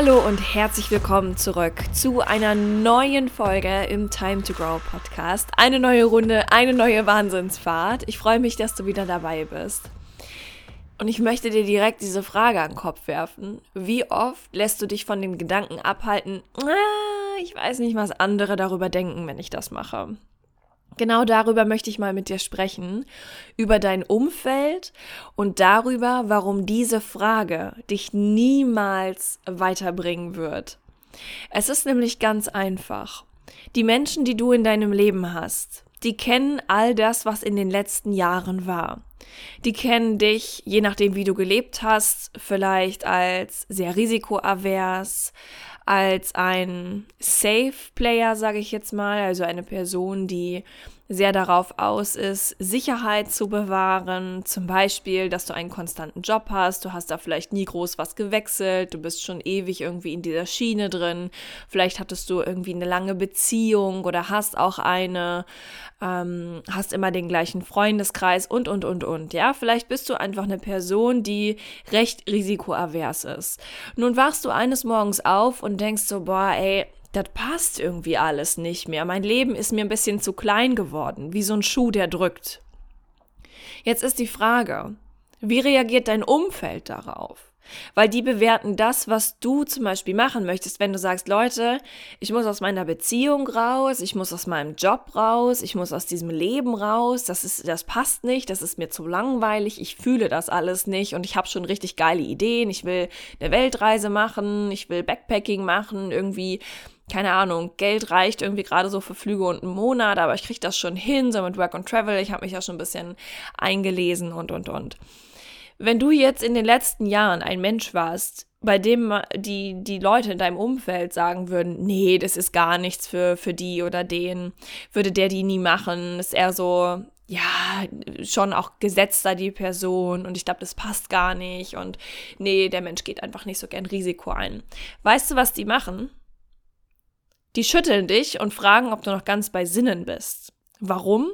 Hallo und herzlich willkommen zurück zu einer neuen Folge im Time to Grow Podcast. Eine neue Runde, eine neue Wahnsinnsfahrt. Ich freue mich, dass du wieder dabei bist. Und ich möchte dir direkt diese Frage an den Kopf werfen. Wie oft lässt du dich von dem Gedanken abhalten, ah, ich weiß nicht, was andere darüber denken, wenn ich das mache? Genau darüber möchte ich mal mit dir sprechen, über dein Umfeld und darüber, warum diese Frage dich niemals weiterbringen wird. Es ist nämlich ganz einfach. Die Menschen, die du in deinem Leben hast, die kennen all das, was in den letzten Jahren war. Die kennen dich, je nachdem, wie du gelebt hast, vielleicht als sehr risikoavers, als ein Safe Player, sage ich jetzt mal, also eine Person, die sehr darauf aus ist, Sicherheit zu bewahren. Zum Beispiel, dass du einen konstanten Job hast, du hast da vielleicht nie groß was gewechselt, du bist schon ewig irgendwie in dieser Schiene drin. Vielleicht hattest du irgendwie eine lange Beziehung oder hast auch eine, ähm, hast immer den gleichen Freundeskreis und, und, und, und. Ja, vielleicht bist du einfach eine Person, die recht risikoavers ist. Nun wachst du eines Morgens auf und denkst so, boah, ey, das passt irgendwie alles nicht mehr. Mein Leben ist mir ein bisschen zu klein geworden, wie so ein Schuh, der drückt. Jetzt ist die Frage, wie reagiert dein Umfeld darauf? Weil die bewerten das, was du zum Beispiel machen möchtest, wenn du sagst, Leute, ich muss aus meiner Beziehung raus, ich muss aus meinem Job raus, ich muss aus diesem Leben raus, das ist, das passt nicht, das ist mir zu langweilig, ich fühle das alles nicht und ich habe schon richtig geile Ideen, ich will eine Weltreise machen, ich will Backpacking machen, irgendwie keine Ahnung, Geld reicht irgendwie gerade so für Flüge und einen Monat, aber ich kriege das schon hin, so mit Work and Travel. Ich habe mich ja schon ein bisschen eingelesen und, und, und. Wenn du jetzt in den letzten Jahren ein Mensch warst, bei dem die, die Leute in deinem Umfeld sagen würden, nee, das ist gar nichts für, für die oder den, würde der die nie machen, ist eher so, ja, schon auch gesetzter die Person und ich glaube, das passt gar nicht und nee, der Mensch geht einfach nicht so gern Risiko ein. Weißt du, was die machen? Die schütteln dich und fragen, ob du noch ganz bei Sinnen bist. Warum?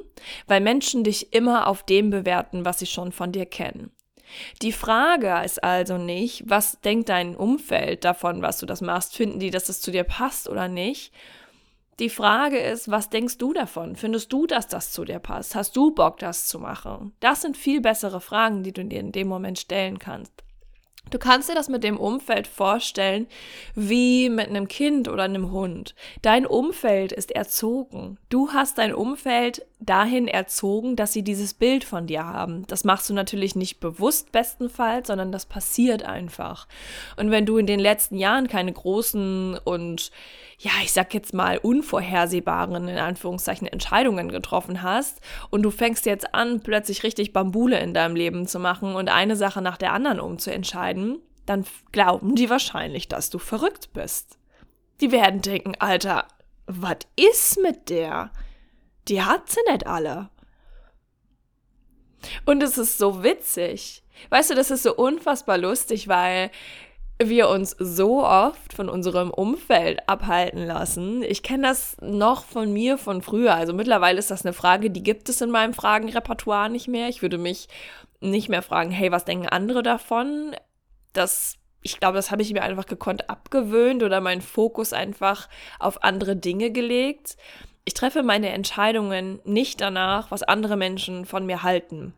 Weil Menschen dich immer auf dem bewerten, was sie schon von dir kennen. Die Frage ist also nicht, was denkt dein Umfeld davon, was du das machst? Finden die, dass es zu dir passt oder nicht? Die Frage ist, was denkst du davon? Findest du, dass das zu dir passt? Hast du Bock, das zu machen? Das sind viel bessere Fragen, die du dir in dem Moment stellen kannst. Du kannst dir das mit dem Umfeld vorstellen wie mit einem Kind oder einem Hund. Dein Umfeld ist erzogen. Du hast dein Umfeld dahin erzogen, dass sie dieses Bild von dir haben. Das machst du natürlich nicht bewusst bestenfalls, sondern das passiert einfach. Und wenn du in den letzten Jahren keine großen und ja, ich sag jetzt mal, unvorhersehbaren, in Anführungszeichen, Entscheidungen getroffen hast und du fängst jetzt an, plötzlich richtig Bambule in deinem Leben zu machen und eine Sache nach der anderen umzuentscheiden, dann glauben die wahrscheinlich, dass du verrückt bist. Die werden denken, Alter, was ist mit der? Die hat sie nicht alle. Und es ist so witzig. Weißt du, das ist so unfassbar lustig, weil wir uns so oft von unserem Umfeld abhalten lassen. Ich kenne das noch von mir von früher. Also mittlerweile ist das eine Frage, die gibt es in meinem Fragenrepertoire nicht mehr. Ich würde mich nicht mehr fragen, hey, was denken andere davon? Das, ich glaube, das habe ich mir einfach gekonnt abgewöhnt oder meinen Fokus einfach auf andere Dinge gelegt. Ich treffe meine Entscheidungen nicht danach, was andere Menschen von mir halten.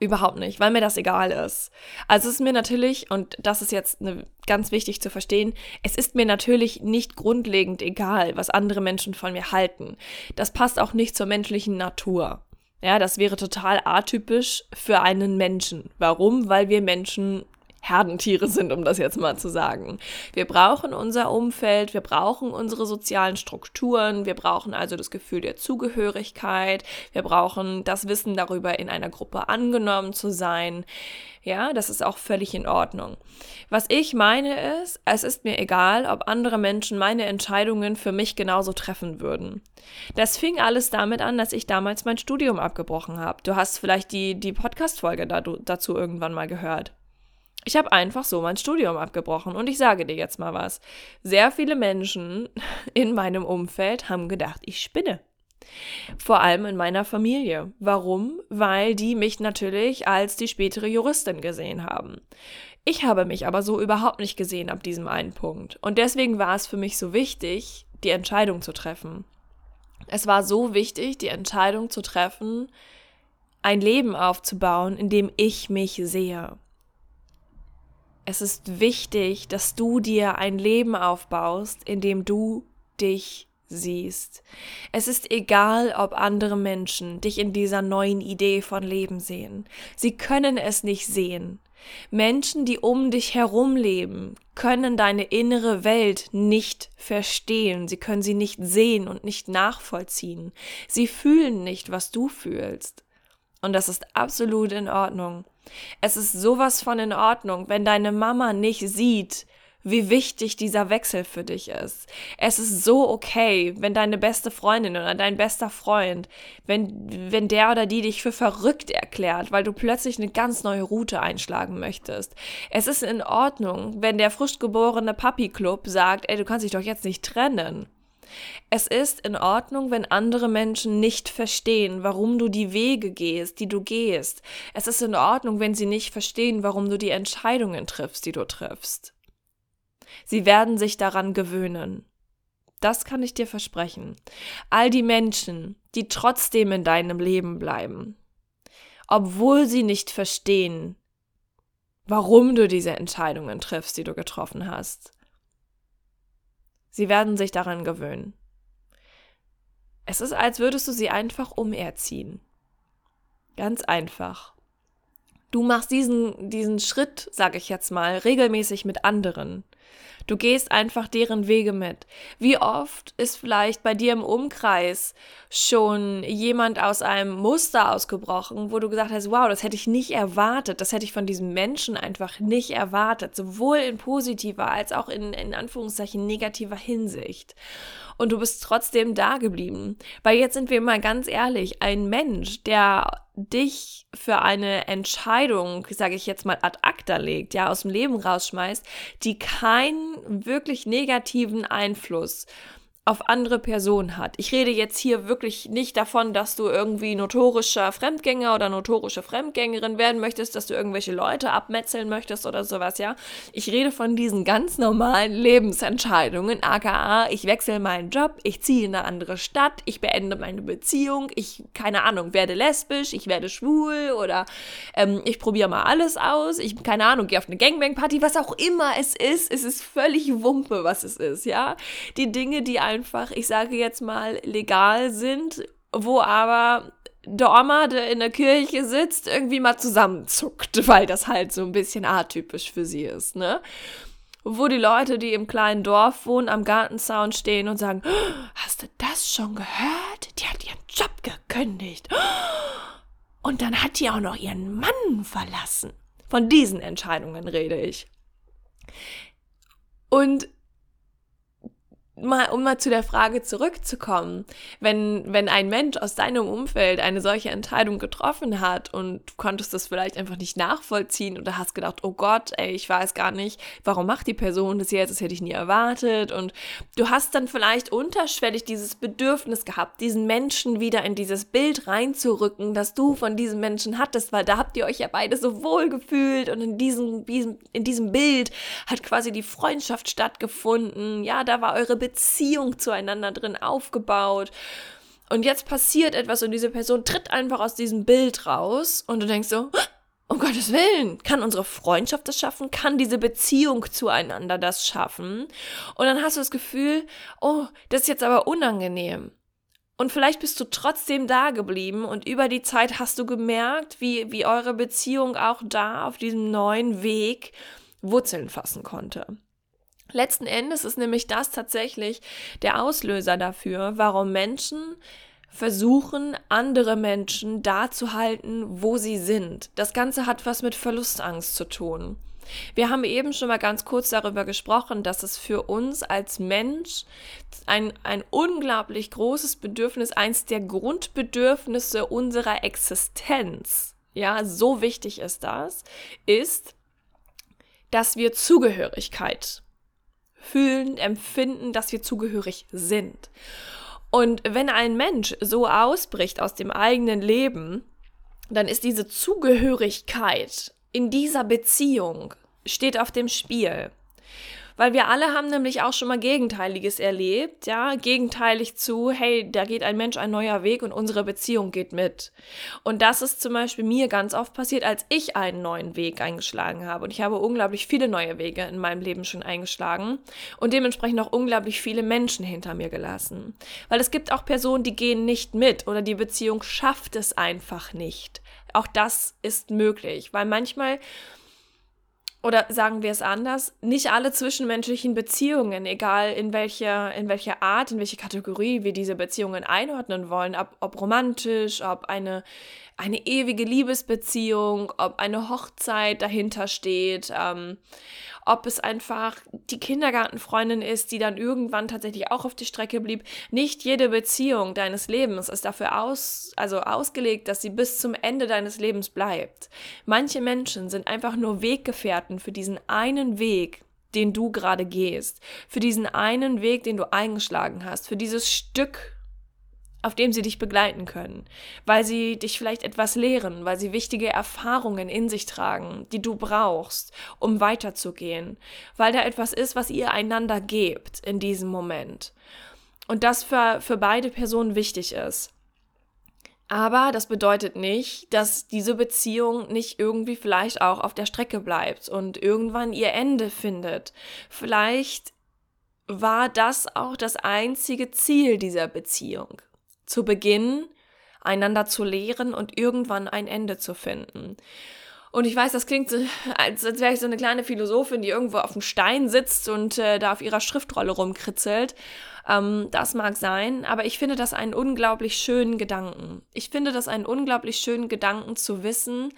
Überhaupt nicht, weil mir das egal ist. Also es ist mir natürlich, und das ist jetzt eine, ganz wichtig zu verstehen, es ist mir natürlich nicht grundlegend egal, was andere Menschen von mir halten. Das passt auch nicht zur menschlichen Natur. Ja, das wäre total atypisch für einen Menschen. Warum? Weil wir Menschen Herdentiere sind, um das jetzt mal zu sagen. Wir brauchen unser Umfeld, wir brauchen unsere sozialen Strukturen, wir brauchen also das Gefühl der Zugehörigkeit, wir brauchen das Wissen darüber, in einer Gruppe angenommen zu sein. Ja, das ist auch völlig in Ordnung. Was ich meine ist, es ist mir egal, ob andere Menschen meine Entscheidungen für mich genauso treffen würden. Das fing alles damit an, dass ich damals mein Studium abgebrochen habe. Du hast vielleicht die, die Podcast-Folge dazu irgendwann mal gehört. Ich habe einfach so mein Studium abgebrochen und ich sage dir jetzt mal was. Sehr viele Menschen in meinem Umfeld haben gedacht, ich spinne. Vor allem in meiner Familie. Warum? Weil die mich natürlich als die spätere Juristin gesehen haben. Ich habe mich aber so überhaupt nicht gesehen ab diesem einen Punkt. Und deswegen war es für mich so wichtig, die Entscheidung zu treffen. Es war so wichtig, die Entscheidung zu treffen, ein Leben aufzubauen, in dem ich mich sehe. Es ist wichtig, dass du dir ein Leben aufbaust, in dem du dich siehst. Es ist egal, ob andere Menschen dich in dieser neuen Idee von Leben sehen. Sie können es nicht sehen. Menschen, die um dich herum leben, können deine innere Welt nicht verstehen. Sie können sie nicht sehen und nicht nachvollziehen. Sie fühlen nicht, was du fühlst. Und das ist absolut in Ordnung. Es ist sowas von in Ordnung, wenn deine Mama nicht sieht, wie wichtig dieser Wechsel für dich ist. Es ist so okay, wenn deine beste Freundin oder dein bester Freund, wenn, wenn der oder die dich für verrückt erklärt, weil du plötzlich eine ganz neue Route einschlagen möchtest. Es ist in Ordnung, wenn der frisch geborene Papi-Club sagt, ey, du kannst dich doch jetzt nicht trennen. Es ist in Ordnung, wenn andere Menschen nicht verstehen, warum du die Wege gehst, die du gehst. Es ist in Ordnung, wenn sie nicht verstehen, warum du die Entscheidungen triffst, die du triffst. Sie werden sich daran gewöhnen. Das kann ich dir versprechen. All die Menschen, die trotzdem in deinem Leben bleiben, obwohl sie nicht verstehen, warum du diese Entscheidungen triffst, die du getroffen hast, Sie werden sich daran gewöhnen. Es ist, als würdest du sie einfach umerziehen. Ganz einfach. Du machst diesen, diesen Schritt, sage ich jetzt mal, regelmäßig mit anderen. Du gehst einfach deren Wege mit. Wie oft ist vielleicht bei dir im Umkreis schon jemand aus einem Muster ausgebrochen, wo du gesagt hast, wow, das hätte ich nicht erwartet, das hätte ich von diesem Menschen einfach nicht erwartet, sowohl in positiver als auch in, in Anführungszeichen negativer Hinsicht und du bist trotzdem da geblieben. Weil jetzt sind wir mal ganz ehrlich, ein Mensch, der dich für eine Entscheidung, sage ich jetzt mal, ad acta legt, ja, aus dem Leben rausschmeißt, die keinen wirklich negativen Einfluss auf andere Personen hat. Ich rede jetzt hier wirklich nicht davon, dass du irgendwie notorischer Fremdgänger oder notorische Fremdgängerin werden möchtest, dass du irgendwelche Leute abmetzeln möchtest oder sowas, ja. Ich rede von diesen ganz normalen Lebensentscheidungen, aka ich wechsle meinen Job, ich ziehe in eine andere Stadt, ich beende meine Beziehung, ich, keine Ahnung, werde lesbisch, ich werde schwul oder ähm, ich probiere mal alles aus, ich, keine Ahnung, gehe auf eine Gangbang-Party, was auch immer es ist, es ist völlig Wumpe, was es ist, ja. Die Dinge, die einem einfach, ich sage jetzt mal, legal sind, wo aber der Oma, der in der Kirche sitzt, irgendwie mal zusammenzuckt, weil das halt so ein bisschen atypisch für sie ist, ne? Wo die Leute, die im kleinen Dorf wohnen, am Gartenzaun stehen und sagen, hast du das schon gehört? Die hat ihren Job gekündigt. Und dann hat die auch noch ihren Mann verlassen. Von diesen Entscheidungen rede ich. Und mal, um mal zu der Frage zurückzukommen, wenn, wenn ein Mensch aus deinem Umfeld eine solche Entscheidung getroffen hat und du konntest das vielleicht einfach nicht nachvollziehen oder hast gedacht, oh Gott, ey, ich weiß gar nicht, warum macht die Person das jetzt, das hätte ich nie erwartet. Und du hast dann vielleicht unterschwellig dieses Bedürfnis gehabt, diesen Menschen wieder in dieses Bild reinzurücken, das du von diesem Menschen hattest, weil da habt ihr euch ja beide so wohl gefühlt und in diesem, in diesem Bild hat quasi die Freundschaft stattgefunden, ja, da war eure Beziehung zueinander drin aufgebaut. Und jetzt passiert etwas und diese Person tritt einfach aus diesem Bild raus und du denkst so, um Gottes Willen, kann unsere Freundschaft das schaffen? Kann diese Beziehung zueinander das schaffen? Und dann hast du das Gefühl, oh, das ist jetzt aber unangenehm. Und vielleicht bist du trotzdem da geblieben und über die Zeit hast du gemerkt, wie, wie eure Beziehung auch da auf diesem neuen Weg Wurzeln fassen konnte. Letzten Endes ist nämlich das tatsächlich der Auslöser dafür, warum Menschen versuchen, andere Menschen da zu halten, wo sie sind. Das Ganze hat was mit Verlustangst zu tun. Wir haben eben schon mal ganz kurz darüber gesprochen, dass es für uns als Mensch ein, ein unglaublich großes Bedürfnis, eins der Grundbedürfnisse unserer Existenz, ja, so wichtig ist das, ist, dass wir Zugehörigkeit fühlen, empfinden, dass wir zugehörig sind. Und wenn ein Mensch so ausbricht aus dem eigenen Leben, dann ist diese Zugehörigkeit in dieser Beziehung steht auf dem Spiel. Weil wir alle haben nämlich auch schon mal Gegenteiliges erlebt, ja, gegenteilig zu, hey, da geht ein Mensch ein neuer Weg und unsere Beziehung geht mit. Und das ist zum Beispiel mir ganz oft passiert, als ich einen neuen Weg eingeschlagen habe. Und ich habe unglaublich viele neue Wege in meinem Leben schon eingeschlagen und dementsprechend auch unglaublich viele Menschen hinter mir gelassen. Weil es gibt auch Personen, die gehen nicht mit oder die Beziehung schafft es einfach nicht. Auch das ist möglich, weil manchmal oder sagen wir es anders, nicht alle zwischenmenschlichen Beziehungen, egal in welcher, in welcher Art, in welche Kategorie wir diese Beziehungen einordnen wollen, ob, ob romantisch, ob eine eine ewige Liebesbeziehung, ob eine Hochzeit dahinter steht, ähm, ob es einfach die Kindergartenfreundin ist, die dann irgendwann tatsächlich auch auf die Strecke blieb. Nicht jede Beziehung deines Lebens ist dafür aus, also ausgelegt, dass sie bis zum Ende deines Lebens bleibt. Manche Menschen sind einfach nur Weggefährten für diesen einen Weg, den du gerade gehst, für diesen einen Weg, den du eingeschlagen hast, für dieses Stück auf dem sie dich begleiten können, weil sie dich vielleicht etwas lehren, weil sie wichtige Erfahrungen in sich tragen, die du brauchst, um weiterzugehen, weil da etwas ist, was ihr einander gebt in diesem Moment. Und das für, für beide Personen wichtig ist. Aber das bedeutet nicht, dass diese Beziehung nicht irgendwie vielleicht auch auf der Strecke bleibt und irgendwann ihr Ende findet. Vielleicht war das auch das einzige Ziel dieser Beziehung zu Beginn einander zu lehren und irgendwann ein Ende zu finden. Und ich weiß, das klingt so, als, als wäre ich so eine kleine Philosophin, die irgendwo auf dem Stein sitzt und äh, da auf ihrer Schriftrolle rumkritzelt. Ähm, das mag sein, aber ich finde das einen unglaublich schönen Gedanken. Ich finde das einen unglaublich schönen Gedanken zu wissen,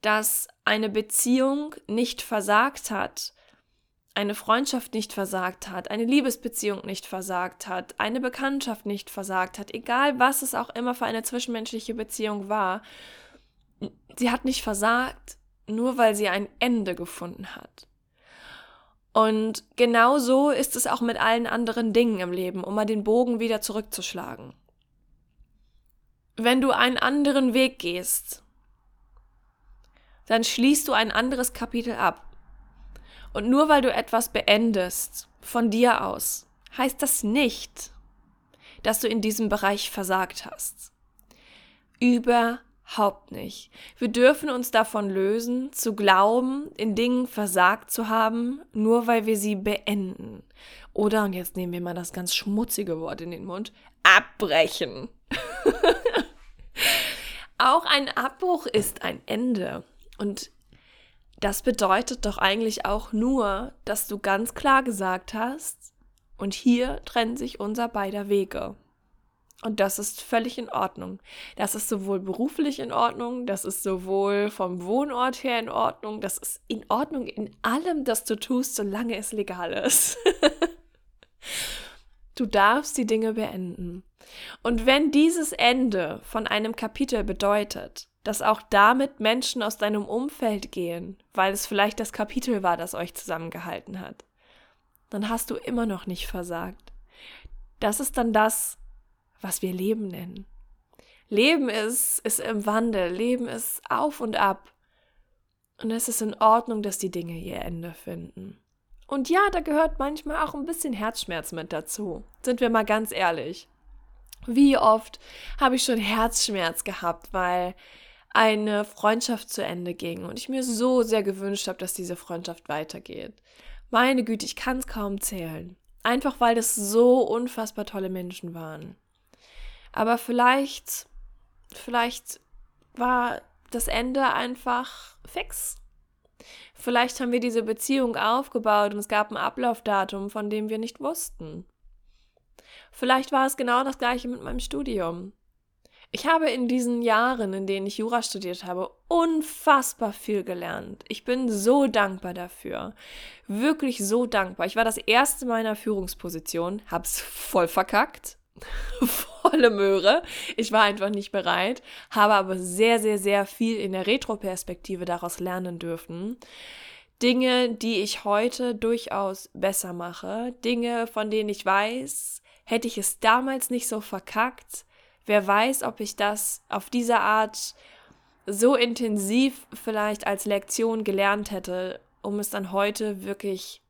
dass eine Beziehung nicht versagt hat, eine Freundschaft nicht versagt hat, eine Liebesbeziehung nicht versagt hat, eine Bekanntschaft nicht versagt hat, egal was es auch immer für eine zwischenmenschliche Beziehung war, sie hat nicht versagt, nur weil sie ein Ende gefunden hat. Und genau so ist es auch mit allen anderen Dingen im Leben, um mal den Bogen wieder zurückzuschlagen. Wenn du einen anderen Weg gehst, dann schließt du ein anderes Kapitel ab. Und nur weil du etwas beendest von dir aus, heißt das nicht, dass du in diesem Bereich versagt hast. Überhaupt nicht. Wir dürfen uns davon lösen, zu glauben, in Dingen versagt zu haben, nur weil wir sie beenden. Oder, und jetzt nehmen wir mal das ganz schmutzige Wort in den Mund, abbrechen. Auch ein Abbruch ist ein Ende. Und das bedeutet doch eigentlich auch nur, dass du ganz klar gesagt hast, und hier trennen sich unser beider Wege. Und das ist völlig in Ordnung. Das ist sowohl beruflich in Ordnung, das ist sowohl vom Wohnort her in Ordnung, das ist in Ordnung in allem, das du tust, solange es legal ist. du darfst die Dinge beenden. Und wenn dieses Ende von einem Kapitel bedeutet, dass auch damit Menschen aus deinem Umfeld gehen, weil es vielleicht das Kapitel war, das euch zusammengehalten hat, dann hast du immer noch nicht versagt. Das ist dann das, was wir Leben nennen. Leben ist, ist im Wandel, Leben ist auf und ab. Und es ist in Ordnung, dass die Dinge ihr Ende finden. Und ja, da gehört manchmal auch ein bisschen Herzschmerz mit dazu. Sind wir mal ganz ehrlich. Wie oft habe ich schon Herzschmerz gehabt, weil eine Freundschaft zu Ende ging und ich mir so sehr gewünscht habe, dass diese Freundschaft weitergeht. Meine Güte, ich kann es kaum zählen. Einfach weil das so unfassbar tolle Menschen waren. Aber vielleicht, vielleicht war das Ende einfach fix. Vielleicht haben wir diese Beziehung aufgebaut und es gab ein Ablaufdatum, von dem wir nicht wussten. Vielleicht war es genau das gleiche mit meinem Studium. Ich habe in diesen Jahren, in denen ich Jura studiert habe, unfassbar viel gelernt. Ich bin so dankbar dafür. Wirklich so dankbar. Ich war das erste Mal in einer Führungsposition, hab's voll verkackt. Volle Möhre. Ich war einfach nicht bereit, habe aber sehr, sehr, sehr viel in der Retroperspektive daraus lernen dürfen. Dinge, die ich heute durchaus besser mache. Dinge, von denen ich weiß, hätte ich es damals nicht so verkackt, Wer weiß, ob ich das auf diese Art so intensiv vielleicht als Lektion gelernt hätte, um es dann heute wirklich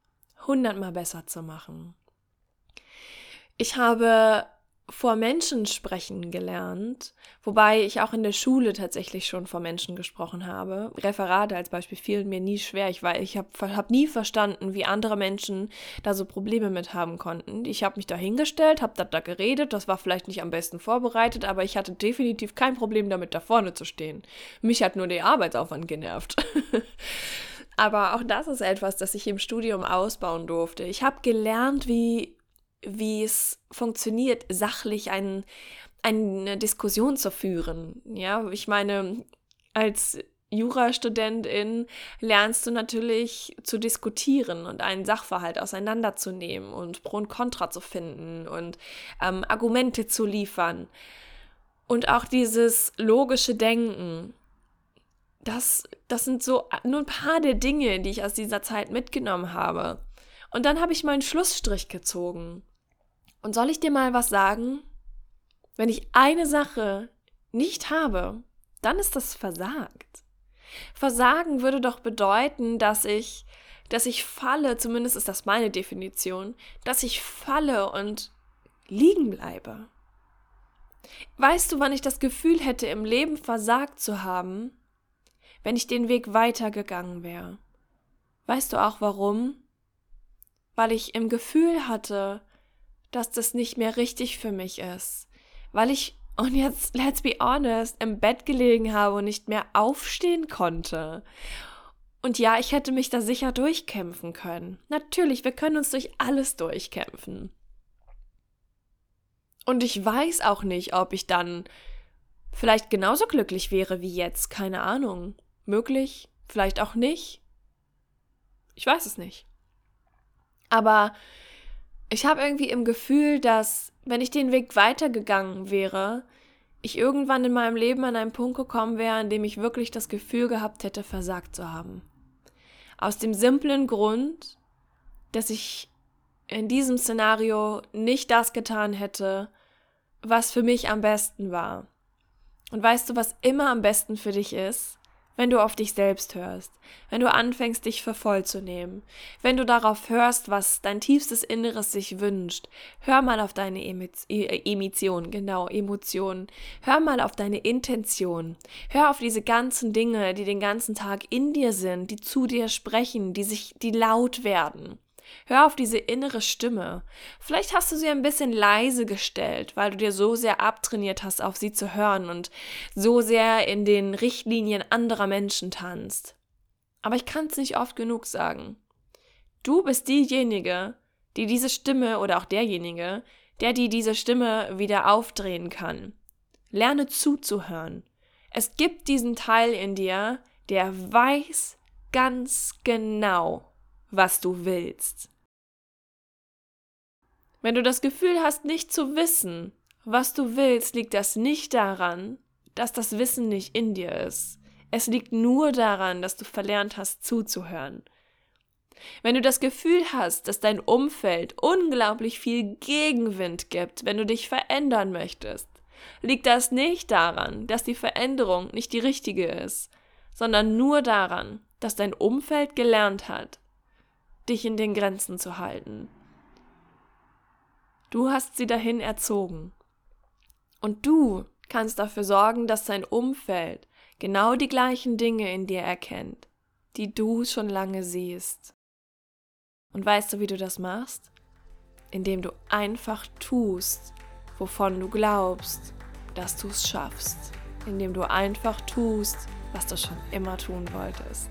hundertmal besser zu machen. Ich habe vor Menschen sprechen gelernt, wobei ich auch in der Schule tatsächlich schon vor Menschen gesprochen habe. Referate als Beispiel fielen mir nie schwer. Ich, ich habe hab nie verstanden, wie andere Menschen da so Probleme mit haben konnten. Ich habe mich da hingestellt, habe da, da geredet, das war vielleicht nicht am besten vorbereitet, aber ich hatte definitiv kein Problem damit, da vorne zu stehen. Mich hat nur der Arbeitsaufwand genervt. aber auch das ist etwas, das ich im Studium ausbauen durfte. Ich habe gelernt, wie wie es funktioniert, sachlich ein, eine Diskussion zu führen. Ja, ich meine, als Jurastudentin lernst du natürlich zu diskutieren und einen Sachverhalt auseinanderzunehmen und Pro und Contra zu finden und ähm, Argumente zu liefern. Und auch dieses logische Denken. Das, das sind so nur ein paar der Dinge, die ich aus dieser Zeit mitgenommen habe. Und dann habe ich meinen Schlussstrich gezogen. Und soll ich dir mal was sagen? Wenn ich eine Sache nicht habe, dann ist das versagt. Versagen würde doch bedeuten, dass ich, dass ich falle, zumindest ist das meine Definition, dass ich falle und liegen bleibe. Weißt du, wann ich das Gefühl hätte, im Leben versagt zu haben? Wenn ich den Weg weitergegangen wäre. Weißt du auch warum? Weil ich im Gefühl hatte, dass das nicht mehr richtig für mich ist. Weil ich, und jetzt, let's be honest, im Bett gelegen habe und nicht mehr aufstehen konnte. Und ja, ich hätte mich da sicher durchkämpfen können. Natürlich, wir können uns durch alles durchkämpfen. Und ich weiß auch nicht, ob ich dann vielleicht genauso glücklich wäre wie jetzt, keine Ahnung. Möglich, vielleicht auch nicht. Ich weiß es nicht. Aber ich habe irgendwie im Gefühl, dass wenn ich den Weg weitergegangen wäre, ich irgendwann in meinem Leben an einen Punkt gekommen wäre, an dem ich wirklich das Gefühl gehabt hätte, versagt zu haben. Aus dem simplen Grund, dass ich in diesem Szenario nicht das getan hätte, was für mich am besten war. Und weißt du, was immer am besten für dich ist? Wenn du auf dich selbst hörst, wenn du anfängst, dich für voll zu nehmen, wenn du darauf hörst, was dein tiefstes Inneres sich wünscht, hör mal auf deine e-, Emission, genau, Emotionen, hör mal auf deine Intention, hör auf diese ganzen Dinge, die den ganzen Tag in dir sind, die zu dir sprechen, die sich, die laut werden. Hör auf diese innere Stimme. Vielleicht hast du sie ein bisschen leise gestellt, weil du dir so sehr abtrainiert hast, auf sie zu hören und so sehr in den Richtlinien anderer Menschen tanzt. Aber ich kann es nicht oft genug sagen. Du bist diejenige, die diese Stimme oder auch derjenige, der die diese Stimme wieder aufdrehen kann. Lerne zuzuhören. Es gibt diesen Teil in dir, der weiß ganz genau, was du willst. Wenn du das Gefühl hast, nicht zu wissen, was du willst, liegt das nicht daran, dass das Wissen nicht in dir ist. Es liegt nur daran, dass du verlernt hast zuzuhören. Wenn du das Gefühl hast, dass dein Umfeld unglaublich viel Gegenwind gibt, wenn du dich verändern möchtest, liegt das nicht daran, dass die Veränderung nicht die richtige ist, sondern nur daran, dass dein Umfeld gelernt hat, dich in den Grenzen zu halten. Du hast sie dahin erzogen. Und du kannst dafür sorgen, dass dein Umfeld genau die gleichen Dinge in dir erkennt, die du schon lange siehst. Und weißt du, wie du das machst? Indem du einfach tust, wovon du glaubst, dass du es schaffst. Indem du einfach tust, was du schon immer tun wolltest.